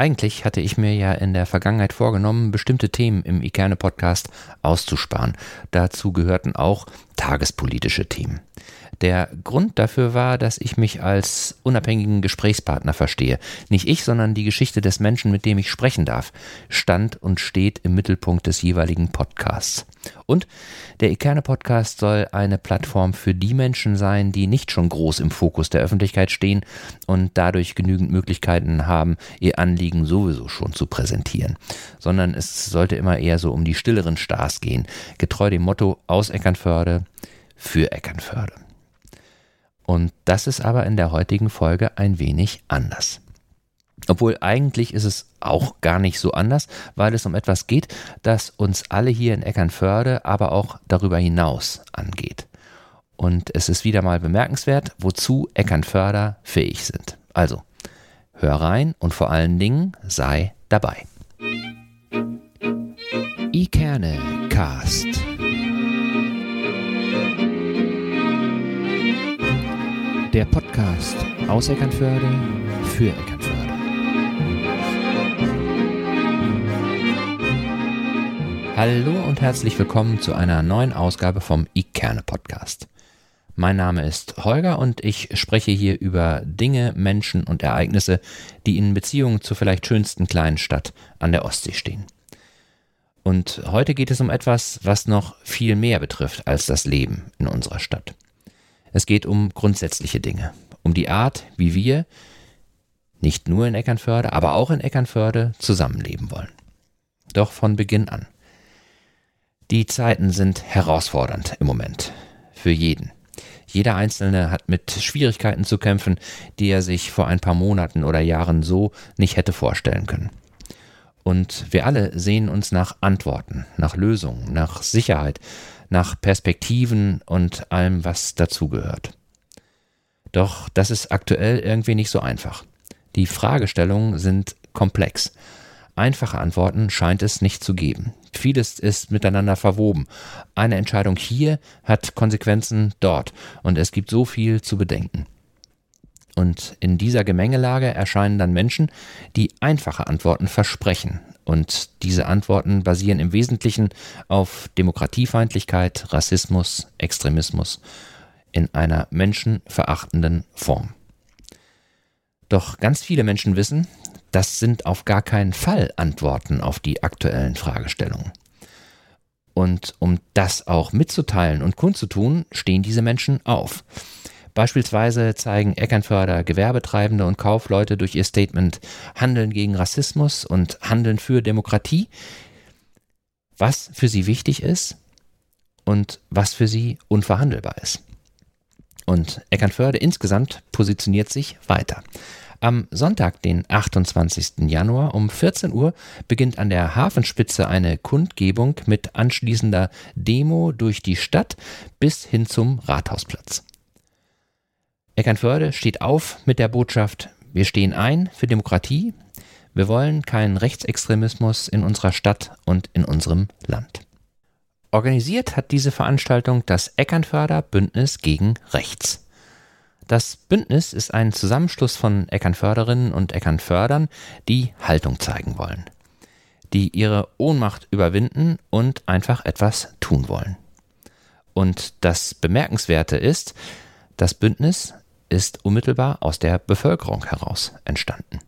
Eigentlich hatte ich mir ja in der Vergangenheit vorgenommen, bestimmte Themen im Ikerne Podcast auszusparen. Dazu gehörten auch tagespolitische Themen. Der Grund dafür war, dass ich mich als unabhängigen Gesprächspartner verstehe. Nicht ich, sondern die Geschichte des Menschen, mit dem ich sprechen darf, stand und steht im Mittelpunkt des jeweiligen Podcasts. Und der Ikerne Podcast soll eine Plattform für die Menschen sein, die nicht schon groß im Fokus der Öffentlichkeit stehen und dadurch genügend Möglichkeiten haben, ihr Anliegen sowieso schon zu präsentieren, sondern es sollte immer eher so um die stilleren Stars gehen, getreu dem Motto aus Eckernförde für Eckernförde. Und das ist aber in der heutigen Folge ein wenig anders. Obwohl eigentlich ist es auch gar nicht so anders, weil es um etwas geht, das uns alle hier in Eckernförde, aber auch darüber hinaus angeht. Und es ist wieder mal bemerkenswert, wozu Eckernförder fähig sind. Also, hör rein und vor allen Dingen sei dabei. Ikerne Cast. Der Podcast aus Eckernförde für Eckernförde. Hallo und herzlich willkommen zu einer neuen Ausgabe vom Ikerne Podcast. Mein Name ist Holger und ich spreche hier über Dinge, Menschen und Ereignisse, die in Beziehung zur vielleicht schönsten kleinen Stadt an der Ostsee stehen. Und heute geht es um etwas, was noch viel mehr betrifft als das Leben in unserer Stadt. Es geht um grundsätzliche Dinge, um die Art, wie wir, nicht nur in Eckernförde, aber auch in Eckernförde zusammenleben wollen. Doch von Beginn an. Die Zeiten sind herausfordernd im Moment. Für jeden. Jeder Einzelne hat mit Schwierigkeiten zu kämpfen, die er sich vor ein paar Monaten oder Jahren so nicht hätte vorstellen können. Und wir alle sehen uns nach Antworten, nach Lösungen, nach Sicherheit, nach Perspektiven und allem, was dazugehört. Doch das ist aktuell irgendwie nicht so einfach. Die Fragestellungen sind komplex. Einfache Antworten scheint es nicht zu geben. Vieles ist miteinander verwoben. Eine Entscheidung hier hat Konsequenzen dort und es gibt so viel zu bedenken. Und in dieser Gemengelage erscheinen dann Menschen, die einfache Antworten versprechen, und diese Antworten basieren im Wesentlichen auf Demokratiefeindlichkeit, Rassismus, Extremismus in einer menschenverachtenden Form. Doch ganz viele Menschen wissen, das sind auf gar keinen Fall Antworten auf die aktuellen Fragestellungen. Und um das auch mitzuteilen und kundzutun, stehen diese Menschen auf. Beispielsweise zeigen Eckernförder Gewerbetreibende und Kaufleute durch ihr Statement Handeln gegen Rassismus und Handeln für Demokratie, was für sie wichtig ist und was für sie unverhandelbar ist. Und Eckernförde insgesamt positioniert sich weiter. Am Sonntag, den 28. Januar um 14 Uhr beginnt an der Hafenspitze eine Kundgebung mit anschließender Demo durch die Stadt bis hin zum Rathausplatz. Eckernförde steht auf mit der Botschaft, wir stehen ein für Demokratie, wir wollen keinen Rechtsextremismus in unserer Stadt und in unserem Land. Organisiert hat diese Veranstaltung das Eckernförder Bündnis gegen Rechts. Das Bündnis ist ein Zusammenschluss von Eckernförderinnen und Eckernfördern, die Haltung zeigen wollen, die ihre Ohnmacht überwinden und einfach etwas tun wollen. Und das Bemerkenswerte ist, das Bündnis ist unmittelbar aus der Bevölkerung heraus entstanden.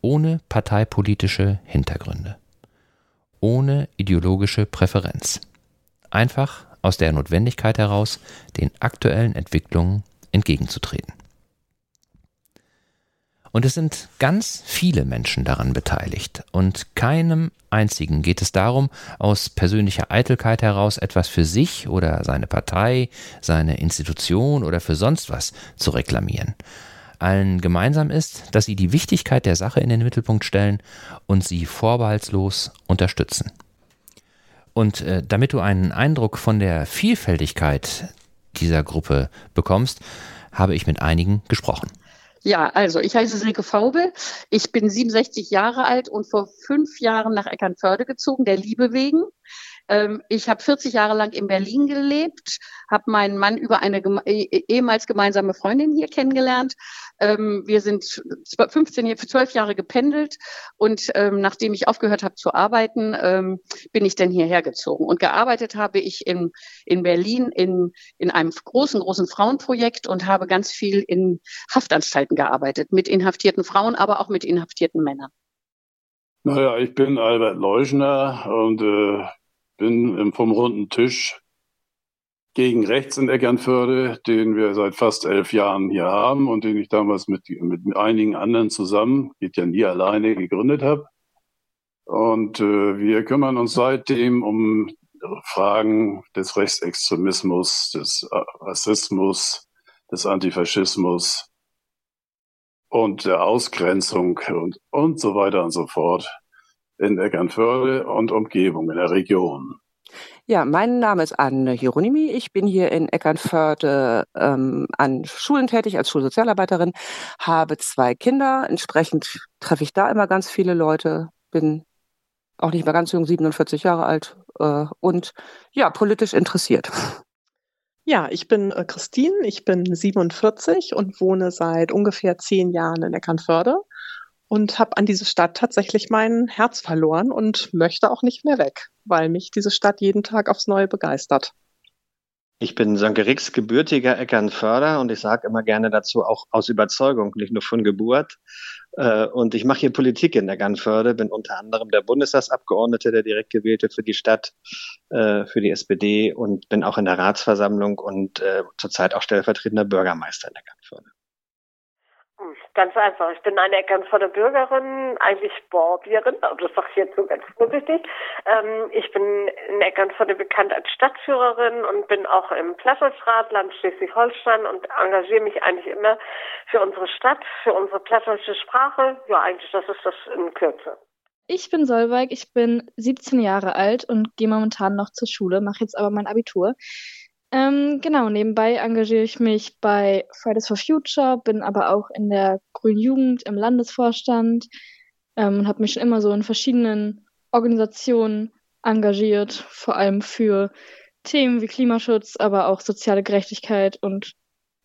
Ohne parteipolitische Hintergründe. Ohne ideologische Präferenz. Einfach aus der Notwendigkeit heraus, den aktuellen Entwicklungen entgegenzutreten. Und es sind ganz viele Menschen daran beteiligt. Und keinem einzigen geht es darum, aus persönlicher Eitelkeit heraus etwas für sich oder seine Partei, seine Institution oder für sonst was zu reklamieren. Allen gemeinsam ist, dass sie die Wichtigkeit der Sache in den Mittelpunkt stellen und sie vorbehaltslos unterstützen. Und äh, damit du einen Eindruck von der Vielfältigkeit dieser Gruppe bekommst, habe ich mit einigen gesprochen. Ja, also ich heiße Silke Faube. Ich bin 67 Jahre alt und vor fünf Jahren nach Eckernförde gezogen, der Liebe wegen. Ähm, ich habe 40 Jahre lang in Berlin gelebt, habe meinen Mann über eine geme eh, ehemals gemeinsame Freundin hier kennengelernt. Ähm, wir sind 15, 12 Jahre gependelt und ähm, nachdem ich aufgehört habe zu arbeiten, ähm, bin ich dann hierher gezogen. Und gearbeitet habe ich in, in Berlin in, in einem großen, großen Frauenprojekt und habe ganz viel in Haftanstalten gearbeitet, mit inhaftierten Frauen, aber auch mit inhaftierten Männern. Naja, ich bin Albert Leuschner und äh, bin vom runden Tisch gegen rechts in Eckernförde, den wir seit fast elf Jahren hier haben und den ich damals mit, mit einigen anderen zusammen, geht ja nie alleine, gegründet habe. Und äh, wir kümmern uns seitdem um Fragen des Rechtsextremismus, des Rassismus, des Antifaschismus und der Ausgrenzung und, und so weiter und so fort in Eckernförde und Umgebung in der Region. Ja, mein Name ist Anne Hieronymi. Ich bin hier in Eckernförde ähm, an Schulen tätig als Schulsozialarbeiterin, habe zwei Kinder. Entsprechend treffe ich da immer ganz viele Leute, bin auch nicht mehr ganz jung, 47 Jahre alt äh, und ja, politisch interessiert. Ja, ich bin äh, Christine, ich bin 47 und wohne seit ungefähr zehn Jahren in Eckernförde und habe an diese Stadt tatsächlich mein Herz verloren und möchte auch nicht mehr weg, weil mich diese Stadt jeden Tag aufs Neue begeistert. Ich bin Sönke Rix, gebürtiger Eckernförder und ich sage immer gerne dazu auch aus Überzeugung, nicht nur von Geburt. Äh, und ich mache hier Politik in Eckernförde, bin unter anderem der Bundestagsabgeordnete, der direkt gewählte für die Stadt, äh, für die SPD und bin auch in der Ratsversammlung und äh, zurzeit auch stellvertretender Bürgermeister in Eckernförde. Ganz einfach. Ich bin eine Eckernförder Bürgerin, eigentlich Borbierin, das sage ich jetzt so ganz vorsichtig. Ähm, ich bin in Eckernförde bekannt als Stadtführerin und bin auch im Plattdeutschrat Land Schleswig-Holstein und engagiere mich eigentlich immer für unsere Stadt, für unsere plattdeutsche Sprache. Ja, eigentlich, das ist das in Kürze. Ich bin Solveig, ich bin 17 Jahre alt und gehe momentan noch zur Schule, mache jetzt aber mein Abitur. Ähm, genau, nebenbei engagiere ich mich bei Fridays for Future, bin aber auch in der Grünen Jugend im Landesvorstand ähm, und habe mich schon immer so in verschiedenen Organisationen engagiert, vor allem für Themen wie Klimaschutz, aber auch soziale Gerechtigkeit und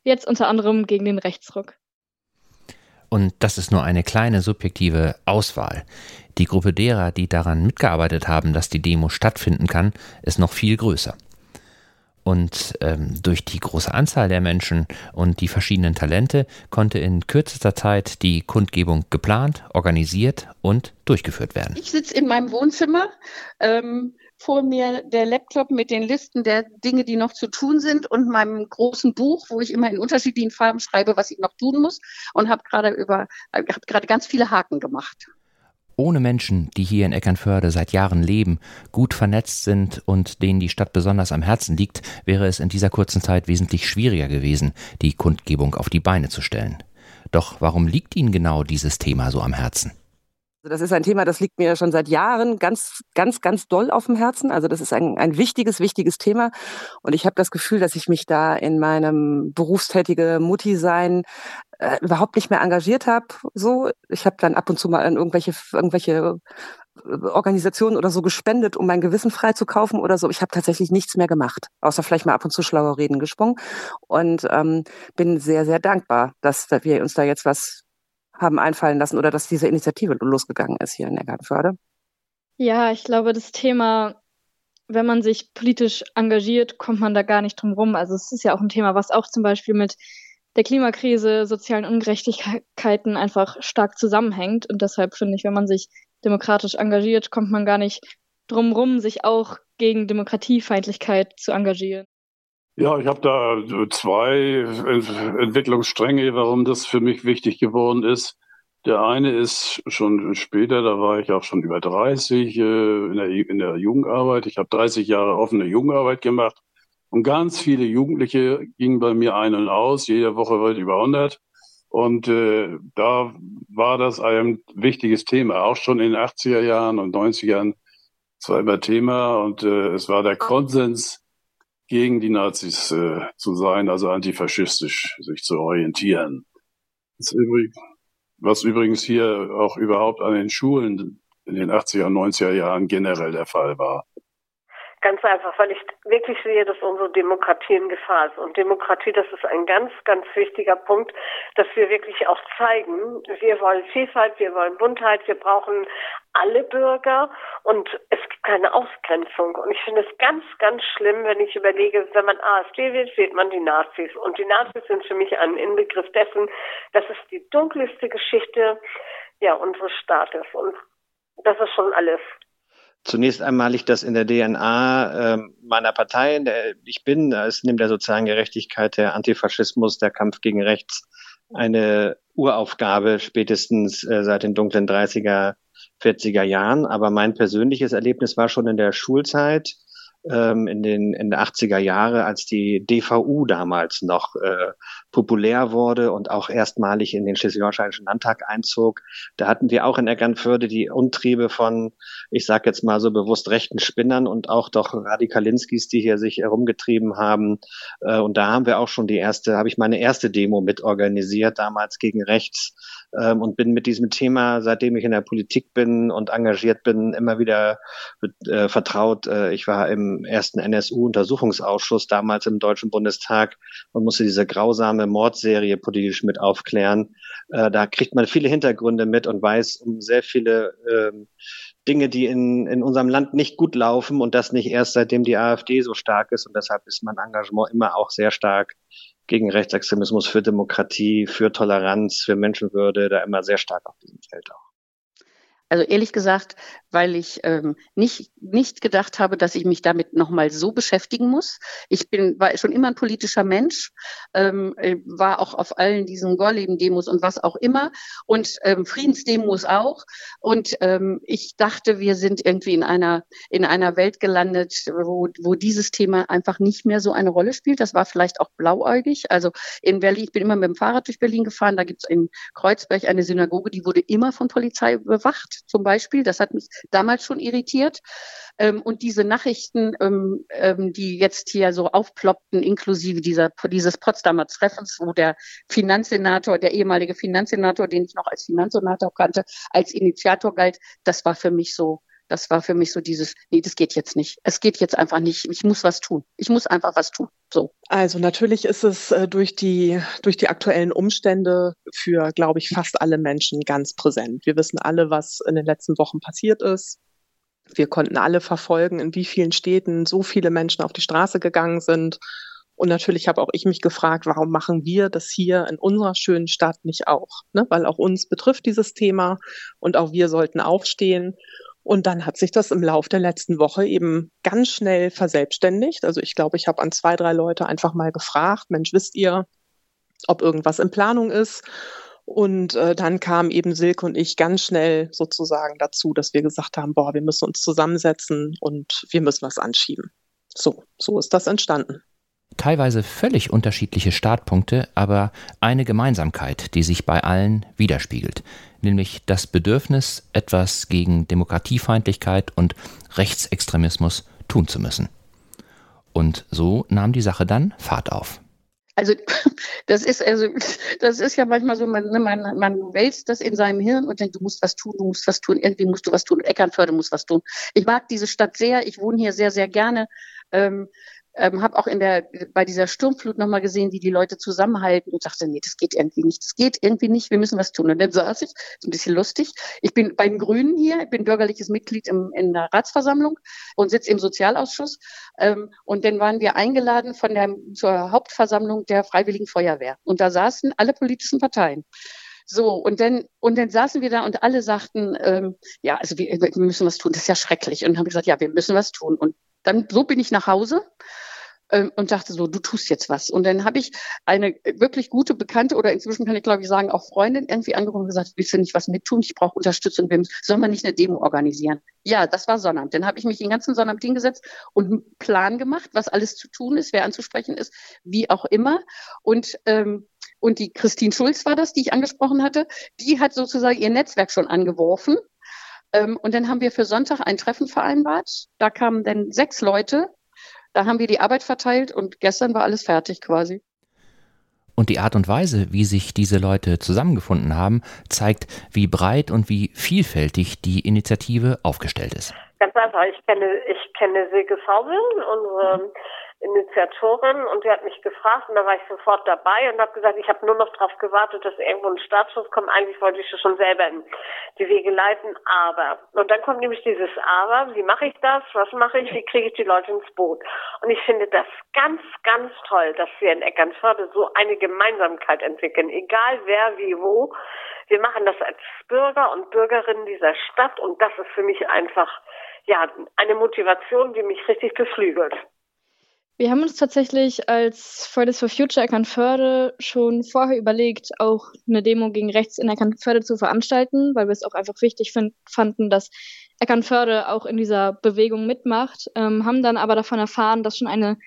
jetzt unter anderem gegen den Rechtsruck. Und das ist nur eine kleine subjektive Auswahl. Die Gruppe derer, die daran mitgearbeitet haben, dass die Demo stattfinden kann, ist noch viel größer. Und ähm, durch die große Anzahl der Menschen und die verschiedenen Talente konnte in kürzester Zeit die Kundgebung geplant, organisiert und durchgeführt werden. Ich sitze in meinem Wohnzimmer, ähm, vor mir der Laptop mit den Listen der Dinge, die noch zu tun sind und meinem großen Buch, wo ich immer in unterschiedlichen Farben schreibe, was ich noch tun muss und habe gerade über, habe gerade ganz viele Haken gemacht. Ohne Menschen, die hier in Eckernförde seit Jahren leben, gut vernetzt sind und denen die Stadt besonders am Herzen liegt, wäre es in dieser kurzen Zeit wesentlich schwieriger gewesen, die Kundgebung auf die Beine zu stellen. Doch warum liegt Ihnen genau dieses Thema so am Herzen? Also das ist ein Thema, das liegt mir schon seit Jahren ganz, ganz, ganz doll auf dem Herzen. Also das ist ein, ein wichtiges, wichtiges Thema. Und ich habe das Gefühl, dass ich mich da in meinem berufstätige Mutti-Sein äh, überhaupt nicht mehr engagiert habe. So, ich habe dann ab und zu mal an irgendwelche, irgendwelche äh, Organisationen oder so gespendet, um mein Gewissen frei zu kaufen oder so. Ich habe tatsächlich nichts mehr gemacht, außer vielleicht mal ab und zu schlaue Reden gesprungen. Und ähm, bin sehr, sehr dankbar, dass wir uns da jetzt was haben einfallen lassen oder dass diese Initiative losgegangen ist hier in Eckernförde? Ja, ich glaube, das Thema, wenn man sich politisch engagiert, kommt man da gar nicht drum rum. Also es ist ja auch ein Thema, was auch zum Beispiel mit der Klimakrise, sozialen Ungerechtigkeiten einfach stark zusammenhängt. Und deshalb finde ich, wenn man sich demokratisch engagiert, kommt man gar nicht drum rum, sich auch gegen Demokratiefeindlichkeit zu engagieren. Ja, ich habe da zwei Entwicklungsstränge, warum das für mich wichtig geworden ist. Der eine ist schon später, da war ich auch schon über 30 äh, in, der, in der Jugendarbeit. Ich habe 30 Jahre offene Jugendarbeit gemacht und ganz viele Jugendliche gingen bei mir ein und aus, jede Woche weit über 100. Und äh, da war das ein wichtiges Thema, auch schon in den 80er Jahren und 90er Jahren. Es war immer Thema und äh, es war der Konsens, gegen die Nazis äh, zu sein, also antifaschistisch sich zu orientieren. Übrig, was übrigens hier auch überhaupt an den Schulen in den 80er und 90er Jahren generell der Fall war. Ganz einfach, weil ich wirklich sehe, dass unsere Demokratie in Gefahr ist. Und Demokratie, das ist ein ganz, ganz wichtiger Punkt, dass wir wirklich auch zeigen, wir wollen Vielfalt, wir wollen Buntheit, wir brauchen alle Bürger und es gibt keine Ausgrenzung. Und ich finde es ganz, ganz schlimm, wenn ich überlege, wenn man AfD wählt, wählt man die Nazis. Und die Nazis sind für mich ein Inbegriff dessen, das ist die dunkelste Geschichte ja, unseres Staates. Und das ist schon alles. Zunächst einmal liegt das in der DNA äh, meiner Partei. Der, ich bin, es nimmt der sozialen Gerechtigkeit, der Antifaschismus, der Kampf gegen Rechts eine Uraufgabe spätestens äh, seit den dunklen 30er, 40er Jahren. Aber mein persönliches Erlebnis war schon in der Schulzeit ähm, in den in den 80er Jahre, als die DVU damals noch äh, populär wurde und auch erstmalig in den Schleswig-Holsteinischen Landtag einzog. Da hatten wir auch in Eckernförde die Untriebe von, ich sage jetzt mal so bewusst rechten Spinnern und auch doch Radikalinskis, die hier sich herumgetrieben haben. Äh, und da haben wir auch schon die erste, habe ich meine erste Demo mitorganisiert, damals gegen rechts ähm, und bin mit diesem Thema, seitdem ich in der Politik bin und engagiert bin, immer wieder äh, vertraut. Äh, ich war im ersten NSU-Untersuchungsausschuss damals im Deutschen Bundestag und musste diese grausame Mordserie politisch mit aufklären. Äh, da kriegt man viele Hintergründe mit und weiß um sehr viele ähm, Dinge, die in, in unserem Land nicht gut laufen und das nicht erst seitdem die AfD so stark ist. Und deshalb ist mein Engagement immer auch sehr stark gegen Rechtsextremismus, für Demokratie, für Toleranz, für Menschenwürde, da immer sehr stark auf diesem Feld auch. Also ehrlich gesagt, weil ich ähm, nicht, nicht gedacht habe, dass ich mich damit nochmal so beschäftigen muss. Ich bin, war schon immer ein politischer Mensch, ähm, äh, war auch auf allen diesen Gorleben-Demos und was auch immer und ähm, Friedensdemos auch. Und ähm, ich dachte, wir sind irgendwie in einer, in einer Welt gelandet, wo, wo dieses Thema einfach nicht mehr so eine Rolle spielt. Das war vielleicht auch blauäugig. Also in Berlin, ich bin immer mit dem Fahrrad durch Berlin gefahren, da gibt es in Kreuzberg eine Synagoge, die wurde immer von Polizei bewacht zum Beispiel. Das hat mich damals schon irritiert. Ähm, und diese Nachrichten, ähm, ähm, die jetzt hier so aufploppten, inklusive dieser, dieses Potsdamer Treffens, wo der Finanzsenator, der ehemalige Finanzsenator, den ich noch als Finanzsenator kannte, als Initiator galt, das war für mich so, das war für mich so dieses, nee, das geht jetzt nicht. Es geht jetzt einfach nicht. Ich muss was tun. Ich muss einfach was tun. So. Also natürlich ist es äh, durch die, durch die aktuellen Umstände für, glaube ich, fast alle Menschen ganz präsent. Wir wissen alle, was in den letzten Wochen passiert ist. Wir konnten alle verfolgen, in wie vielen Städten so viele Menschen auf die Straße gegangen sind. Und natürlich habe auch ich mich gefragt, warum machen wir das hier in unserer schönen Stadt nicht auch? Ne? Weil auch uns betrifft dieses Thema und auch wir sollten aufstehen. Und dann hat sich das im Lauf der letzten Woche eben ganz schnell verselbstständigt. Also ich glaube, ich habe an zwei, drei Leute einfach mal gefragt, Mensch, wisst ihr, ob irgendwas in Planung ist? Und äh, dann kam eben Silke und ich ganz schnell sozusagen dazu, dass wir gesagt haben, boah, wir müssen uns zusammensetzen und wir müssen was anschieben. So, so ist das entstanden teilweise völlig unterschiedliche Startpunkte, aber eine Gemeinsamkeit, die sich bei allen widerspiegelt, nämlich das Bedürfnis, etwas gegen Demokratiefeindlichkeit und Rechtsextremismus tun zu müssen. Und so nahm die Sache dann Fahrt auf. Also das ist also das ist ja manchmal so, man, man, man wälzt das in seinem Hirn und denkt, du musst was tun, du musst was tun, irgendwie musst du was tun. Eckernförde muss was tun. Ich mag diese Stadt sehr, ich wohne hier sehr, sehr gerne. Ähm, ähm, habe auch in der bei dieser Sturmflut nochmal gesehen, wie die Leute zusammenhalten und dachte, nee, das geht irgendwie nicht, das geht irgendwie nicht, wir müssen was tun. Und dann saß ich, ist ein bisschen lustig, ich bin bei den Grünen hier, ich bin bürgerliches Mitglied im, in der Ratsversammlung und sitze im Sozialausschuss. Ähm, und dann waren wir eingeladen von der zur Hauptversammlung der Freiwilligen Feuerwehr. Und da saßen alle politischen Parteien. So, und dann, und dann saßen wir da und alle sagten, ähm, ja, also wir, wir müssen was tun, das ist ja schrecklich. Und haben gesagt, ja, wir müssen was tun. Und dann so bin ich nach Hause ähm, und dachte so, du tust jetzt was. Und dann habe ich eine wirklich gute Bekannte oder inzwischen kann ich glaube ich sagen auch Freundin irgendwie angerufen und gesagt, willst du nicht was mittun? Ich brauche Unterstützung. Sollen wir nicht eine Demo organisieren? Ja, das war Sonnabend. Dann habe ich mich den ganzen Sonnabend hingesetzt und einen Plan gemacht, was alles zu tun ist, wer anzusprechen ist, wie auch immer. Und ähm, und die Christine Schulz war das, die ich angesprochen hatte. Die hat sozusagen ihr Netzwerk schon angeworfen ähm, und dann haben wir für Sonntag ein Treffen vereinbart. Da kamen dann sechs Leute. Da haben wir die Arbeit verteilt und gestern war alles fertig quasi. Und die Art und Weise, wie sich diese Leute zusammengefunden haben, zeigt, wie breit und wie vielfältig die Initiative aufgestellt ist. Ganz einfach. Ich kenne, ich kenne Silke Faubel, unsere Initiatorin und die hat mich gefragt und da war ich sofort dabei und habe gesagt, ich habe nur noch darauf gewartet, dass irgendwo ein Startschuss kommt. Eigentlich wollte ich schon selber in die Wege leiten, aber und dann kommt nämlich dieses Aber, wie mache ich das, was mache ich, wie kriege ich die Leute ins Boot? Und ich finde das ganz, ganz toll, dass wir in Eckernförde so eine Gemeinsamkeit entwickeln, egal wer, wie, wo. Wir machen das als Bürger und Bürgerinnen dieser Stadt und das ist für mich einfach ja eine Motivation, die mich richtig beflügelt. Wir haben uns tatsächlich als Fridays for Future Eckernförde schon vorher überlegt, auch eine Demo gegen rechts in Eckernförde zu veranstalten, weil wir es auch einfach wichtig fanden, dass Eckernförde auch in dieser Bewegung mitmacht, ähm, haben dann aber davon erfahren, dass schon eine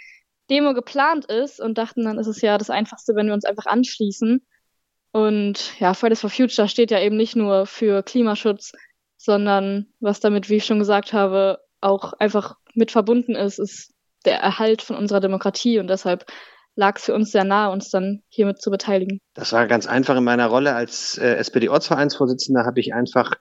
Demo geplant ist und dachten, dann ist es ja das Einfachste, wenn wir uns einfach anschließen. Und ja, Fridays for Future steht ja eben nicht nur für Klimaschutz, sondern was damit, wie ich schon gesagt habe, auch einfach mit verbunden ist, ist der Erhalt von unserer Demokratie und deshalb lag es für uns sehr nahe, uns dann hiermit zu beteiligen. Das war ganz einfach in meiner Rolle als äh, SPD-Ortsvereinsvorsitzender, habe ich einfach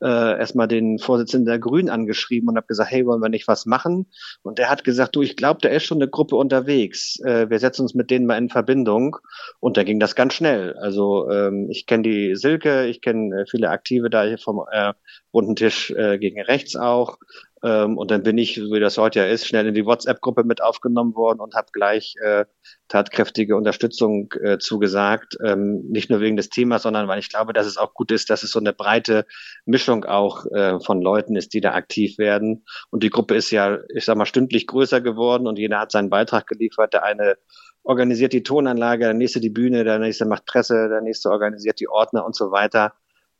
äh, erstmal den Vorsitzenden der Grünen angeschrieben und habe gesagt, hey, wollen wir nicht was machen? Und der hat gesagt, du, ich glaube, da ist schon eine Gruppe unterwegs. Äh, wir setzen uns mit denen mal in Verbindung. Und da ging das ganz schnell. Also ähm, ich kenne die Silke, ich kenne äh, viele Aktive da hier vom äh, runden Tisch äh, gegen rechts auch. Ähm, und dann bin ich, wie das heute ja ist, schnell in die WhatsApp-Gruppe mit aufgenommen worden und habe gleich äh, tatkräftige Unterstützung äh, zugesagt. Ähm, nicht nur wegen des Themas, sondern weil ich glaube, dass es auch gut ist, dass es so eine breite Mischung auch äh, von Leuten ist, die da aktiv werden. Und die Gruppe ist ja, ich sag mal, stündlich größer geworden und jeder hat seinen Beitrag geliefert. Der eine organisiert die Tonanlage, der nächste die Bühne, der nächste macht Presse, der nächste organisiert die Ordner und so weiter.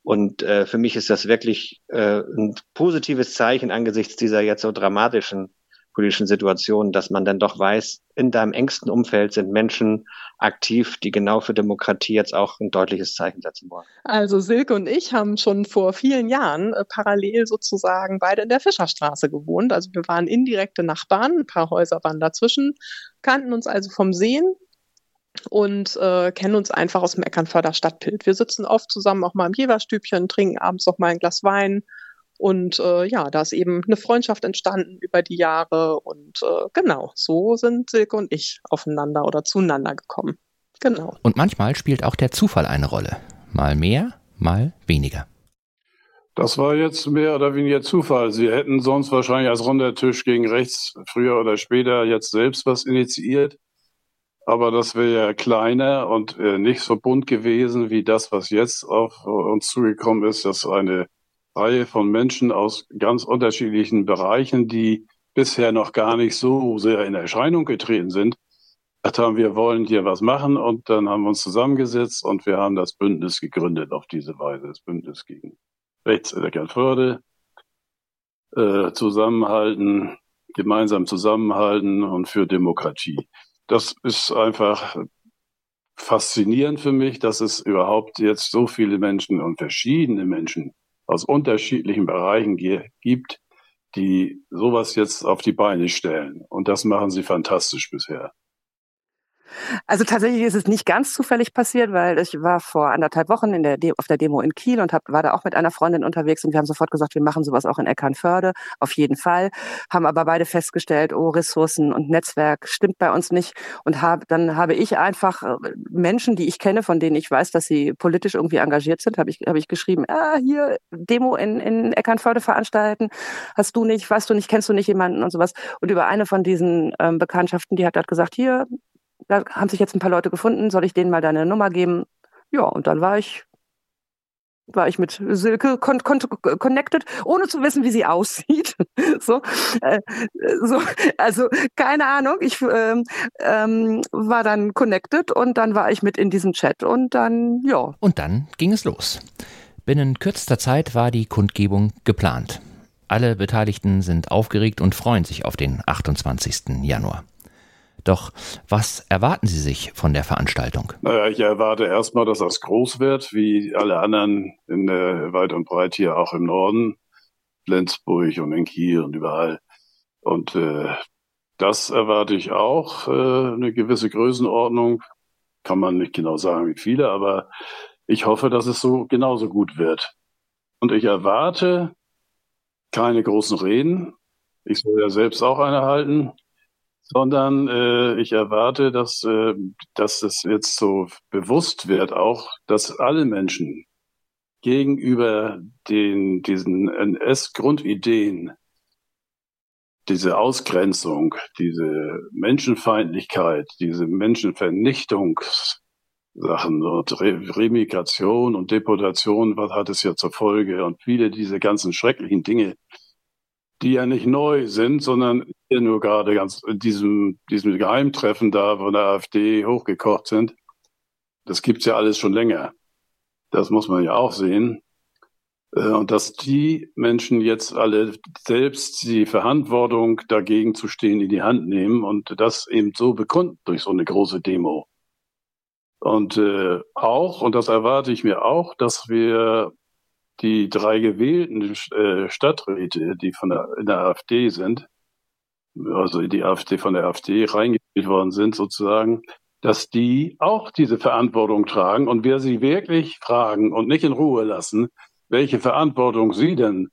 Und äh, für mich ist das wirklich äh, ein positives Zeichen angesichts dieser jetzt so dramatischen politischen Situation, dass man dann doch weiß, in deinem engsten Umfeld sind Menschen aktiv, die genau für Demokratie jetzt auch ein deutliches Zeichen setzen wollen. Also Silke und ich haben schon vor vielen Jahren äh, parallel sozusagen beide in der Fischerstraße gewohnt. Also wir waren indirekte Nachbarn, ein paar Häuser waren dazwischen, kannten uns also vom Sehen und äh, kennen uns einfach aus dem Eckernförder Stadtbild. Wir sitzen oft zusammen auch mal im Jeverstübchen, trinken abends noch mal ein Glas Wein. Und äh, ja, da ist eben eine Freundschaft entstanden über die Jahre. Und äh, genau, so sind Silke und ich aufeinander oder zueinander gekommen. Genau. Und manchmal spielt auch der Zufall eine Rolle. Mal mehr, mal weniger. Das war jetzt mehr oder weniger Zufall. Sie hätten sonst wahrscheinlich als runder Tisch gegen rechts früher oder später jetzt selbst was initiiert aber das wäre ja kleiner und äh, nicht so bunt gewesen wie das, was jetzt auf uns zugekommen ist, dass eine Reihe von Menschen aus ganz unterschiedlichen Bereichen, die bisher noch gar nicht so sehr in Erscheinung getreten sind, gesagt haben, wir wollen hier was machen und dann haben wir uns zusammengesetzt und wir haben das Bündnis gegründet auf diese Weise, das Bündnis gegen Rechtserkernförde, äh, zusammenhalten, gemeinsam zusammenhalten und für Demokratie das ist einfach faszinierend für mich, dass es überhaupt jetzt so viele Menschen und verschiedene Menschen aus unterschiedlichen Bereichen gibt, die sowas jetzt auf die Beine stellen. Und das machen sie fantastisch bisher. Also tatsächlich ist es nicht ganz zufällig passiert, weil ich war vor anderthalb Wochen in der auf der Demo in Kiel und hab, war da auch mit einer Freundin unterwegs und wir haben sofort gesagt, wir machen sowas auch in Eckernförde, auf jeden Fall. Haben aber beide festgestellt, oh, Ressourcen und Netzwerk stimmt bei uns nicht. Und hab, dann habe ich einfach äh, Menschen, die ich kenne, von denen ich weiß, dass sie politisch irgendwie engagiert sind, habe ich, hab ich geschrieben, ah, hier Demo in, in Eckernförde veranstalten. Hast du nicht, weißt du nicht, kennst du nicht jemanden und sowas. Und über eine von diesen ähm, Bekanntschaften, die hat dort gesagt, hier, da haben sich jetzt ein paar Leute gefunden, soll ich denen mal deine Nummer geben? Ja, und dann war ich war ich mit Silke con con connected, ohne zu wissen, wie sie aussieht. so, äh, so, also keine Ahnung. Ich ähm, ähm, war dann connected und dann war ich mit in diesem Chat und dann ja. Und dann ging es los. Binnen kürzester Zeit war die Kundgebung geplant. Alle Beteiligten sind aufgeregt und freuen sich auf den 28. Januar. Doch was erwarten Sie sich von der Veranstaltung? Naja, ich erwarte erstmal, dass das groß wird, wie alle anderen in der weit und breit hier auch im Norden, Flensburg und in Kiel und überall. Und äh, das erwarte ich auch, äh, eine gewisse Größenordnung. Kann man nicht genau sagen, wie viele, aber ich hoffe, dass es so genauso gut wird. Und ich erwarte, keine großen Reden. Ich soll ja selbst auch eine halten sondern äh, ich erwarte, dass, äh, dass es jetzt so bewusst wird, auch, dass alle Menschen gegenüber den, diesen NS-Grundideen, diese Ausgrenzung, diese Menschenfeindlichkeit, diese Menschenvernichtungssachen und Re Remigration und Deportation, was hat es ja zur Folge und viele diese ganzen schrecklichen Dinge, die ja nicht neu sind, sondern nur gerade ganz in diesem, diesem Geheimtreffen da von der AfD hochgekocht sind. Das gibt's ja alles schon länger. Das muss man ja auch sehen. Äh, und dass die Menschen jetzt alle selbst die Verantwortung dagegen zu stehen in die Hand nehmen und das eben so bekunden durch so eine große Demo. Und äh, auch, und das erwarte ich mir auch, dass wir die drei gewählten äh, Stadträte, die von der, in der AfD sind, also die AfD von der AfD reingewählt worden sind sozusagen, dass die auch diese Verantwortung tragen und wir sie wirklich fragen und nicht in Ruhe lassen, welche Verantwortung sie denn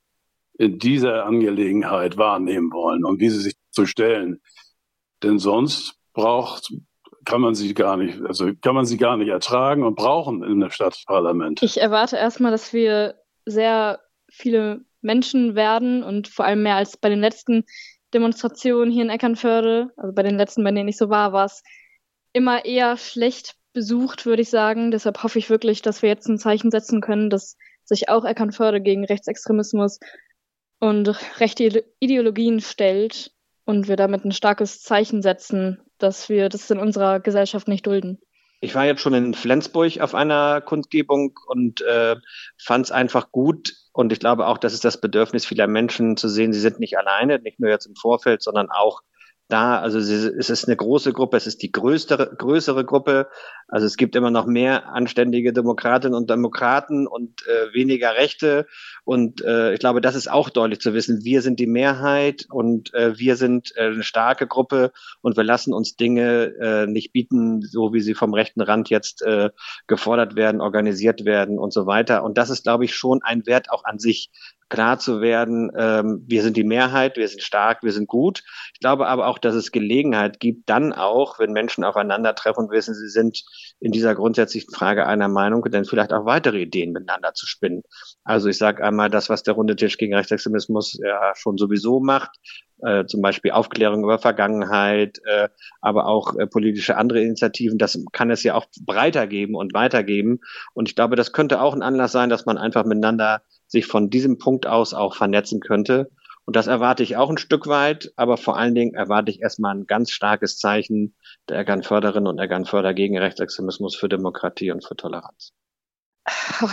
in dieser Angelegenheit wahrnehmen wollen und wie sie sich zu stellen. Denn sonst braucht, kann man sie gar nicht, also kann man sie gar nicht ertragen und brauchen in der Stadtparlament. Ich erwarte erstmal, dass wir sehr viele Menschen werden und vor allem mehr als bei den letzten Demonstrationen hier in Eckernförde, also bei den letzten, bei denen ich so war, war es immer eher schlecht besucht, würde ich sagen. Deshalb hoffe ich wirklich, dass wir jetzt ein Zeichen setzen können, dass sich auch Eckernförde gegen Rechtsextremismus und rechte Ideologien stellt und wir damit ein starkes Zeichen setzen, dass wir das in unserer Gesellschaft nicht dulden. Ich war jetzt schon in Flensburg auf einer Kundgebung und äh, fand es einfach gut. Und ich glaube auch, das ist das Bedürfnis vieler Menschen zu sehen, sie sind nicht alleine, nicht nur jetzt im Vorfeld, sondern auch da. Also es ist eine große Gruppe, es ist die größere, größere Gruppe. Also es gibt immer noch mehr anständige Demokratinnen und Demokraten und äh, weniger Rechte. Und äh, ich glaube, das ist auch deutlich zu wissen. Wir sind die Mehrheit und äh, wir sind äh, eine starke Gruppe und wir lassen uns Dinge äh, nicht bieten, so wie sie vom rechten Rand jetzt äh, gefordert werden, organisiert werden und so weiter. Und das ist, glaube ich, schon ein Wert auch an sich, klar zu werden, ähm, wir sind die Mehrheit, wir sind stark, wir sind gut. Ich glaube aber auch, dass es Gelegenheit gibt, dann auch, wenn Menschen aufeinandertreffen und wissen, sie sind in dieser grundsätzlichen Frage einer Meinung, dann vielleicht auch weitere Ideen miteinander zu spinnen. Also ich sage einmal, das, was der Runde Tisch gegen Rechtsextremismus ja schon sowieso macht, äh, zum Beispiel Aufklärung über Vergangenheit, äh, aber auch äh, politische andere Initiativen, das kann es ja auch breiter geben und weitergeben. Und ich glaube, das könnte auch ein Anlass sein, dass man einfach miteinander sich von diesem Punkt aus auch vernetzen könnte. Und das erwarte ich auch ein Stück weit, aber vor allen Dingen erwarte ich erstmal ein ganz starkes Zeichen der Ergan-Förderinnen und Ergan-Förder gegen Rechtsextremismus für Demokratie und für Toleranz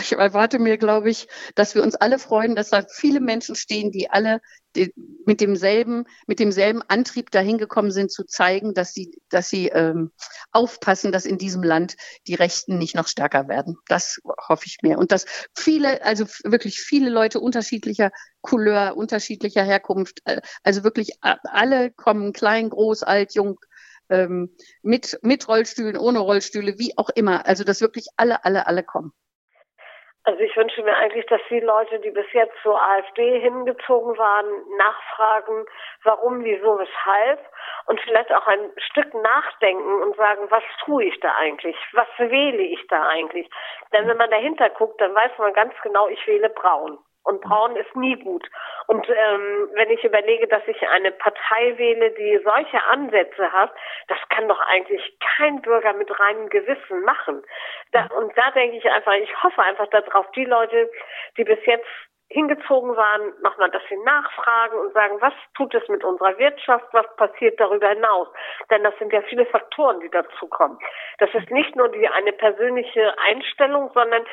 ich erwarte mir, glaube ich, dass wir uns alle freuen, dass da viele Menschen stehen, die alle die, mit demselben, mit demselben Antrieb dahin gekommen sind, zu zeigen, dass sie, dass sie ähm, aufpassen, dass in diesem Land die Rechten nicht noch stärker werden. Das hoffe ich mir. Und dass viele, also wirklich viele Leute unterschiedlicher Couleur, unterschiedlicher Herkunft, äh, also wirklich alle kommen, klein, groß, alt, jung, ähm, mit, mit Rollstühlen, ohne Rollstühle, wie auch immer. Also dass wirklich alle, alle, alle kommen. Also ich wünsche mir eigentlich, dass die Leute, die bis jetzt zur AfD hingezogen waren, nachfragen, warum, wieso, weshalb und vielleicht auch ein Stück nachdenken und sagen, was tue ich da eigentlich? Was wähle ich da eigentlich? Denn wenn man dahinter guckt, dann weiß man ganz genau, ich wähle braun. Und braun ist nie gut. Und ähm, wenn ich überlege, dass ich eine Partei wähle, die solche Ansätze hat, das kann doch eigentlich kein Bürger mit reinem Gewissen machen. Da, und da denke ich einfach, ich hoffe einfach darauf, die Leute, die bis jetzt hingezogen waren, nochmal, dass sie nachfragen und sagen, was tut es mit unserer Wirtschaft, was passiert darüber hinaus? Denn das sind ja viele Faktoren, die dazukommen. Das ist nicht nur die eine persönliche Einstellung, sondern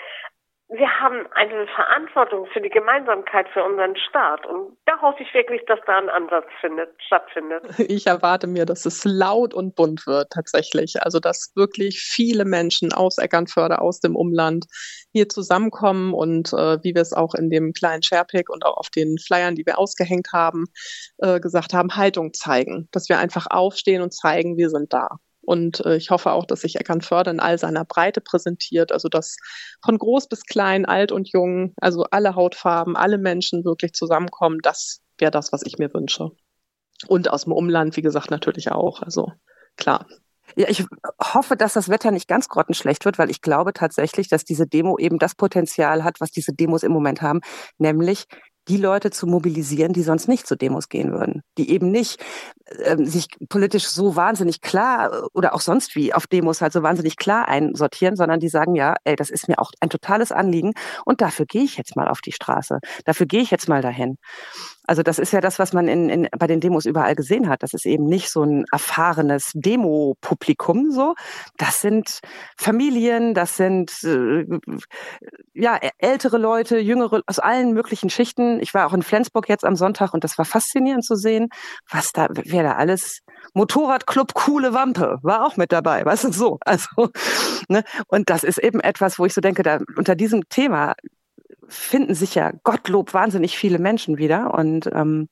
wir haben eine Verantwortung für die Gemeinsamkeit für unseren Staat. Und da hoffe ich wirklich, dass da ein Ansatz findet, stattfindet. Ich erwarte mir, dass es laut und bunt wird, tatsächlich. Also, dass wirklich viele Menschen aus Eckernförde, aus dem Umland hier zusammenkommen und äh, wie wir es auch in dem kleinen Sharepick und auch auf den Flyern, die wir ausgehängt haben, äh, gesagt haben, Haltung zeigen. Dass wir einfach aufstehen und zeigen, wir sind da. Und äh, ich hoffe auch, dass sich Eckernförde in all seiner Breite präsentiert, also dass von groß bis klein, alt und jung, also alle Hautfarben, alle Menschen wirklich zusammenkommen. Das wäre das, was ich mir wünsche. Und aus dem Umland, wie gesagt, natürlich auch. Also klar. Ja, ich hoffe, dass das Wetter nicht ganz grottenschlecht wird, weil ich glaube tatsächlich, dass diese Demo eben das Potenzial hat, was diese Demos im Moment haben, nämlich die Leute zu mobilisieren, die sonst nicht zu Demos gehen würden, die eben nicht äh, sich politisch so wahnsinnig klar äh, oder auch sonst wie auf Demos halt so wahnsinnig klar einsortieren, sondern die sagen, ja, ey, das ist mir auch ein totales Anliegen und dafür gehe ich jetzt mal auf die Straße, dafür gehe ich jetzt mal dahin. Also das ist ja das, was man in, in, bei den Demos überall gesehen hat. Das ist eben nicht so ein erfahrenes Demo-Publikum so. Das sind Familien, das sind äh, ja ältere Leute, jüngere aus allen möglichen Schichten. Ich war auch in Flensburg jetzt am Sonntag und das war faszinierend zu sehen, was da, wer da alles Motorradclub Coole Wampe war auch mit dabei, weißt du so. Also ne? und das ist eben etwas, wo ich so denke, da unter diesem Thema finden sich ja Gottlob wahnsinnig viele Menschen wieder. Und ähm,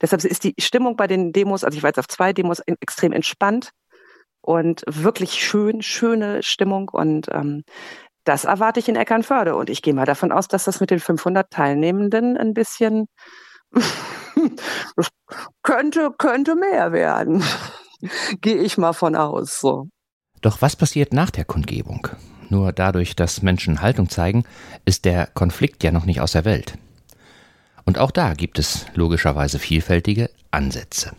deshalb ist die Stimmung bei den Demos, also ich war jetzt auf zwei Demos, extrem entspannt und wirklich schön, schöne Stimmung. Und ähm, das erwarte ich in Eckernförde. Und ich gehe mal davon aus, dass das mit den 500 Teilnehmenden ein bisschen könnte, könnte mehr werden. gehe ich mal von aus. So. Doch was passiert nach der Kundgebung? Nur dadurch, dass Menschen Haltung zeigen, ist der Konflikt ja noch nicht aus der Welt. Und auch da gibt es logischerweise vielfältige Ansätze.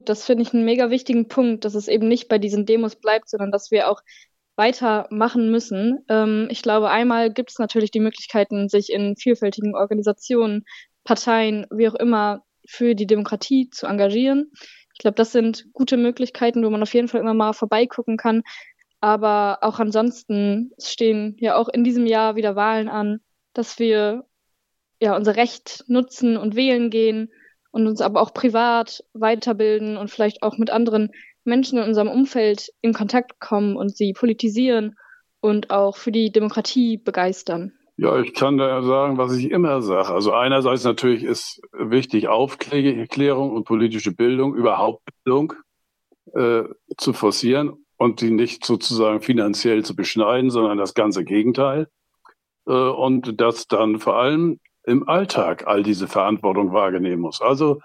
Das finde ich einen mega wichtigen Punkt, dass es eben nicht bei diesen Demos bleibt, sondern dass wir auch weitermachen müssen. Ähm, ich glaube, einmal gibt es natürlich die Möglichkeiten, sich in vielfältigen Organisationen, Parteien, wie auch immer, für die Demokratie zu engagieren. Ich glaube, das sind gute Möglichkeiten, wo man auf jeden Fall immer mal vorbeigucken kann, aber auch ansonsten stehen ja auch in diesem Jahr wieder Wahlen an, dass wir ja unser Recht nutzen und wählen gehen und uns aber auch privat weiterbilden und vielleicht auch mit anderen Menschen in unserem Umfeld in Kontakt kommen und sie politisieren und auch für die Demokratie begeistern. Ja, ich kann da sagen, was ich immer sage. Also einerseits natürlich ist wichtig Aufklärung und politische Bildung, überhaupt Bildung äh, zu forcieren und die nicht sozusagen finanziell zu beschneiden, sondern das ganze Gegenteil. Äh, und dass dann vor allem im Alltag all diese Verantwortung wahrnehmen muss. Also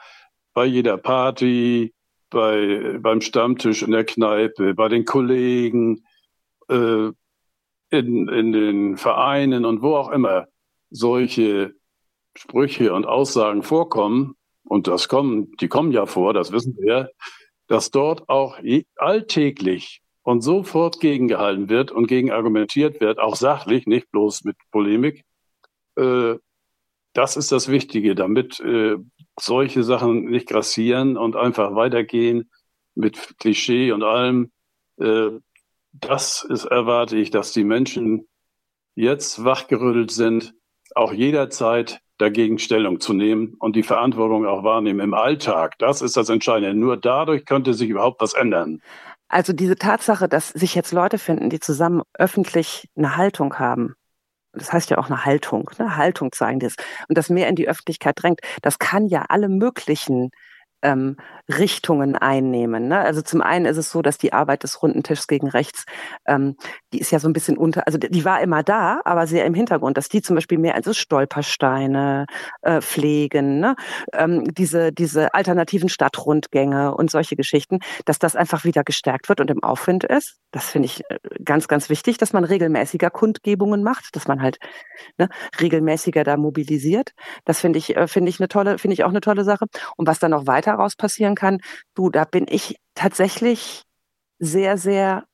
bei jeder Party, bei, beim Stammtisch in der Kneipe, bei den Kollegen, äh, in, in den Vereinen und wo auch immer solche Sprüche und Aussagen vorkommen, und das kommen, die kommen ja vor, das wissen wir, dass dort auch alltäglich und sofort gegengehalten wird und gegen argumentiert wird, auch sachlich, nicht bloß mit Polemik. Äh, das ist das Wichtige, damit äh, solche Sachen nicht grassieren und einfach weitergehen mit Klischee und allem. Äh, das ist, erwarte ich, dass die Menschen jetzt wachgerüttelt sind, auch jederzeit dagegen Stellung zu nehmen und die Verantwortung auch wahrnehmen im Alltag. Das ist das Entscheidende. Nur dadurch könnte sich überhaupt was ändern. Also diese Tatsache, dass sich jetzt Leute finden, die zusammen öffentlich eine Haltung haben, das heißt ja auch eine Haltung, eine Haltung zeigen das, und das mehr in die Öffentlichkeit drängt, das kann ja alle möglichen ähm, Richtungen einnehmen. Ne? Also zum einen ist es so, dass die Arbeit des runden Tischs gegen rechts, ähm, die ist ja so ein bisschen unter, also die war immer da, aber sehr im Hintergrund, dass die zum Beispiel mehr also Stolpersteine äh, pflegen, ne? ähm, diese, diese alternativen Stadtrundgänge und solche Geschichten, dass das einfach wieder gestärkt wird und im Aufwind ist. Das finde ich äh, ganz, ganz wichtig, dass man regelmäßiger Kundgebungen macht, dass man halt ne, regelmäßiger da mobilisiert. Das finde ich, äh, finde ich eine ich auch eine tolle Sache. Und was dann noch weiter daraus passieren kann, du, da bin ich tatsächlich sehr, sehr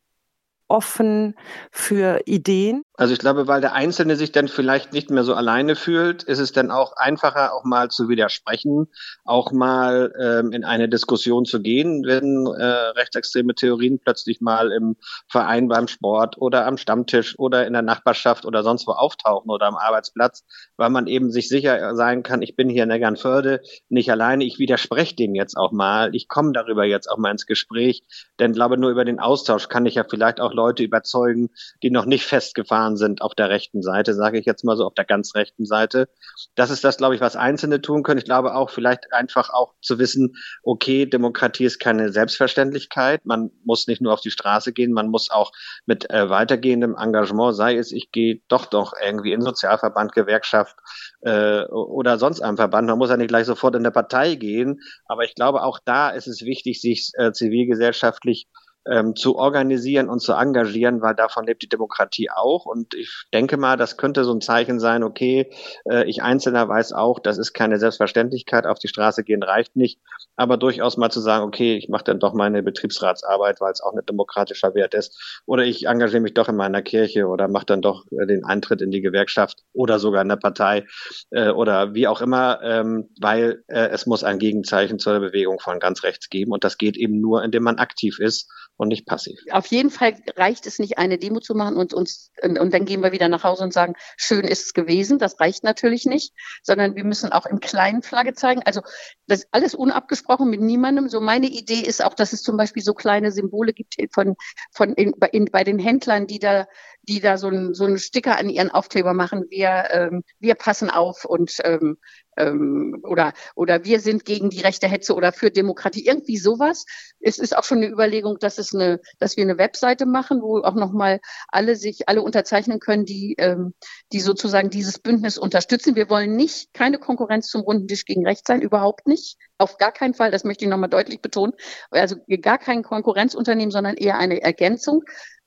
offen für Ideen. Also ich glaube, weil der Einzelne sich dann vielleicht nicht mehr so alleine fühlt, ist es dann auch einfacher, auch mal zu widersprechen, auch mal ähm, in eine Diskussion zu gehen, wenn äh, rechtsextreme Theorien plötzlich mal im Verein beim Sport oder am Stammtisch oder in der Nachbarschaft oder sonst wo auftauchen oder am Arbeitsplatz, weil man eben sich sicher sein kann, ich bin hier in Eckernförde nicht alleine, ich widerspreche dem jetzt auch mal, ich komme darüber jetzt auch mal ins Gespräch, denn glaube nur über den Austausch kann ich ja vielleicht auch Leute überzeugen, die noch nicht festgefahren gefahren sind auf der rechten Seite, sage ich jetzt mal so, auf der ganz rechten Seite. Das ist das, glaube ich, was Einzelne tun können. Ich glaube auch, vielleicht einfach auch zu wissen, okay, Demokratie ist keine Selbstverständlichkeit. Man muss nicht nur auf die Straße gehen, man muss auch mit äh, weitergehendem Engagement, sei es, ich gehe doch doch irgendwie in Sozialverband, Gewerkschaft äh, oder sonst einem Verband. Man muss ja nicht gleich sofort in der Partei gehen, aber ich glaube, auch da ist es wichtig, sich äh, zivilgesellschaftlich ähm, zu organisieren und zu engagieren, weil davon lebt die Demokratie auch. Und ich denke mal, das könnte so ein Zeichen sein, okay, äh, ich Einzelner weiß auch, das ist keine Selbstverständlichkeit, auf die Straße gehen reicht nicht, aber durchaus mal zu sagen, okay, ich mache dann doch meine Betriebsratsarbeit, weil es auch ein demokratischer Wert ist. Oder ich engagiere mich doch in meiner Kirche oder mache dann doch äh, den Eintritt in die Gewerkschaft oder sogar in der Partei äh, oder wie auch immer, ähm, weil äh, es muss ein Gegenzeichen zur Bewegung von ganz rechts geben. Und das geht eben nur, indem man aktiv ist und nicht passiv. Auf jeden Fall reicht es nicht, eine Demo zu machen und uns und, und, dann gehen wir wieder nach Hause und sagen, schön ist es gewesen. Das reicht natürlich nicht, sondern wir müssen auch im kleinen Flagge zeigen. Also das ist alles unabgesprochen mit niemandem. So meine Idee ist auch, dass es zum Beispiel so kleine Symbole gibt von von in, in, bei den Händlern, die da die da so einen so einen Sticker an ihren Aufkleber machen. Wir ähm, wir passen auf und ähm, ähm, oder, oder wir sind gegen die rechte Hetze oder für Demokratie, irgendwie sowas. Es ist auch schon eine Überlegung, dass es eine, dass wir eine Webseite machen, wo auch nochmal alle sich, alle unterzeichnen können, die, ähm, die sozusagen dieses Bündnis unterstützen. Wir wollen nicht keine Konkurrenz zum runden Tisch gegen rechts sein, überhaupt nicht. Auf gar keinen Fall, das möchte ich nochmal deutlich betonen. Also gar kein Konkurrenzunternehmen, sondern eher eine Ergänzung.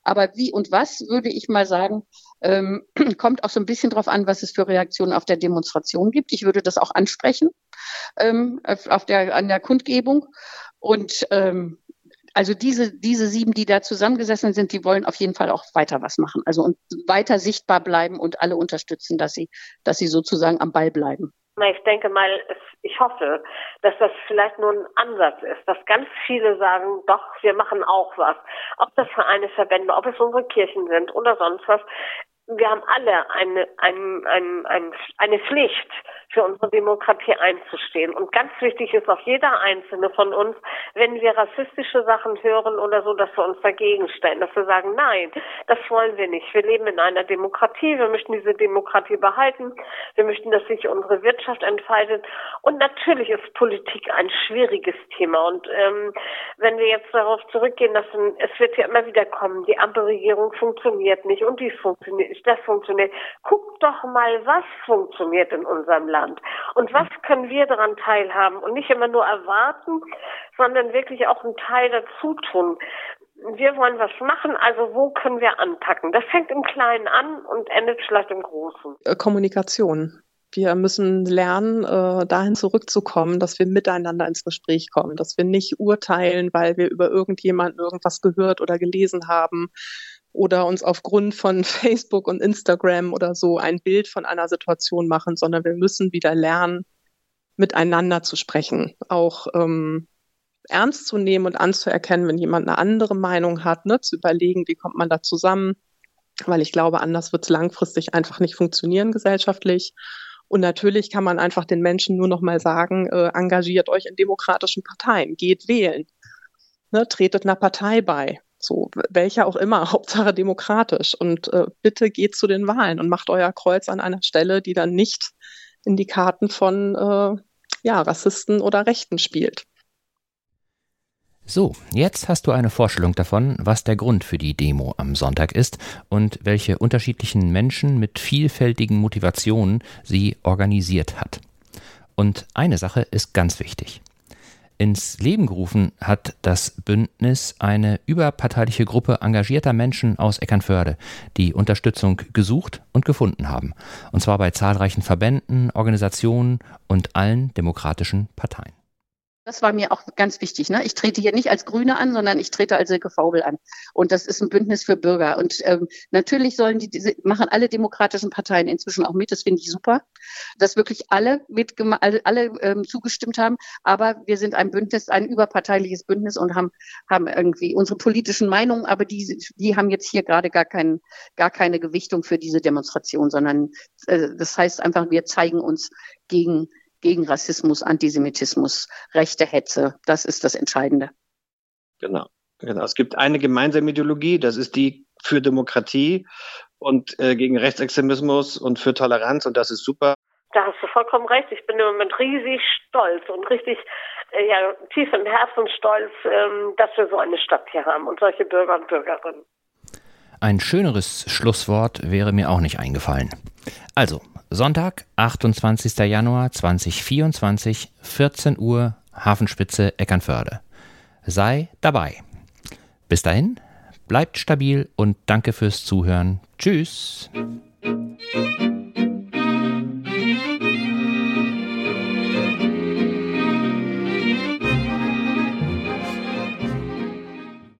Aber wie und was, würde ich mal sagen, ähm, kommt auch so ein bisschen drauf an, was es für Reaktionen auf der Demonstration gibt. Ich würde das auch ansprechen ähm, auf der, an der Kundgebung. Und ähm, also diese, diese sieben, die da zusammengesessen sind, die wollen auf jeden Fall auch weiter was machen. Also und weiter sichtbar bleiben und alle unterstützen, dass sie, dass sie sozusagen am Ball bleiben. Ich denke mal, ich hoffe, dass das vielleicht nur ein Ansatz ist, dass ganz viele sagen, doch, wir machen auch was. Ob das Vereine, Verbände, ob es unsere Kirchen sind oder sonst was wir haben alle eine, ein, ein, ein, eine Pflicht, für unsere Demokratie einzustehen. Und ganz wichtig ist auch jeder einzelne von uns, wenn wir rassistische Sachen hören oder so, dass wir uns dagegen stellen, dass wir sagen, nein, das wollen wir nicht. Wir leben in einer Demokratie, wir möchten diese Demokratie behalten, wir möchten, dass sich unsere Wirtschaft entfaltet. Und natürlich ist Politik ein schwieriges Thema. Und ähm, wenn wir jetzt darauf zurückgehen, dass es wird ja immer wieder kommen, die Ampelregierung funktioniert nicht und dies funktioniert nicht, das funktioniert. Guckt doch mal, was funktioniert in unserem Land und was können wir daran teilhaben und nicht immer nur erwarten, sondern wirklich auch einen Teil dazu tun. Wir wollen was machen, also wo können wir anpacken? Das fängt im Kleinen an und endet vielleicht im Großen. Äh, Kommunikation. Wir müssen lernen, äh, dahin zurückzukommen, dass wir miteinander ins Gespräch kommen, dass wir nicht urteilen, weil wir über irgendjemanden irgendwas gehört oder gelesen haben, oder uns aufgrund von Facebook und Instagram oder so ein Bild von einer Situation machen, sondern wir müssen wieder lernen, miteinander zu sprechen, auch ähm, ernst zu nehmen und anzuerkennen, wenn jemand eine andere Meinung hat, ne, zu überlegen, wie kommt man da zusammen, weil ich glaube, anders wird es langfristig einfach nicht funktionieren gesellschaftlich. Und natürlich kann man einfach den Menschen nur noch mal sagen, äh, engagiert euch in demokratischen Parteien, geht wählen, ne, tretet einer Partei bei, so, welcher auch immer, Hauptsache demokratisch. Und äh, bitte geht zu den Wahlen und macht euer Kreuz an einer Stelle, die dann nicht in die Karten von äh, ja, Rassisten oder Rechten spielt. So, jetzt hast du eine Vorstellung davon, was der Grund für die Demo am Sonntag ist und welche unterschiedlichen Menschen mit vielfältigen Motivationen sie organisiert hat. Und eine Sache ist ganz wichtig. Ins Leben gerufen hat das Bündnis eine überparteiliche Gruppe engagierter Menschen aus Eckernförde, die Unterstützung gesucht und gefunden haben. Und zwar bei zahlreichen Verbänden, Organisationen und allen demokratischen Parteien. Das war mir auch ganz wichtig. Ne? Ich trete hier nicht als Grüne an, sondern ich trete als Silke Faubel an. Und das ist ein Bündnis für Bürger. Und ähm, natürlich sollen die, diese, machen alle demokratischen Parteien inzwischen auch mit. Das finde ich super, dass wirklich alle mit alle, alle ähm, zugestimmt haben. Aber wir sind ein Bündnis, ein überparteiliches Bündnis und haben haben irgendwie unsere politischen Meinungen. Aber die die haben jetzt hier gerade gar keinen gar keine Gewichtung für diese Demonstration, sondern äh, das heißt einfach, wir zeigen uns gegen gegen Rassismus, Antisemitismus, rechte Hetze. Das ist das Entscheidende. Genau. Genau. Es gibt eine gemeinsame Ideologie, das ist die für Demokratie. und äh, gegen Rechtsextremismus und für Toleranz und das ist super. Da hast du vollkommen recht. Ich bin im Moment riesig stolz und richtig äh, ja, tief im Herzen stolz, ähm, dass wir so eine Stadt hier haben und solche Bürger und Bürgerinnen. Ein schöneres Schlusswort wäre mir auch nicht eingefallen. Also, Sonntag, 28. Januar 2024, 14 Uhr, Hafenspitze Eckernförde. Sei dabei. Bis dahin, bleibt stabil und danke fürs Zuhören. Tschüss.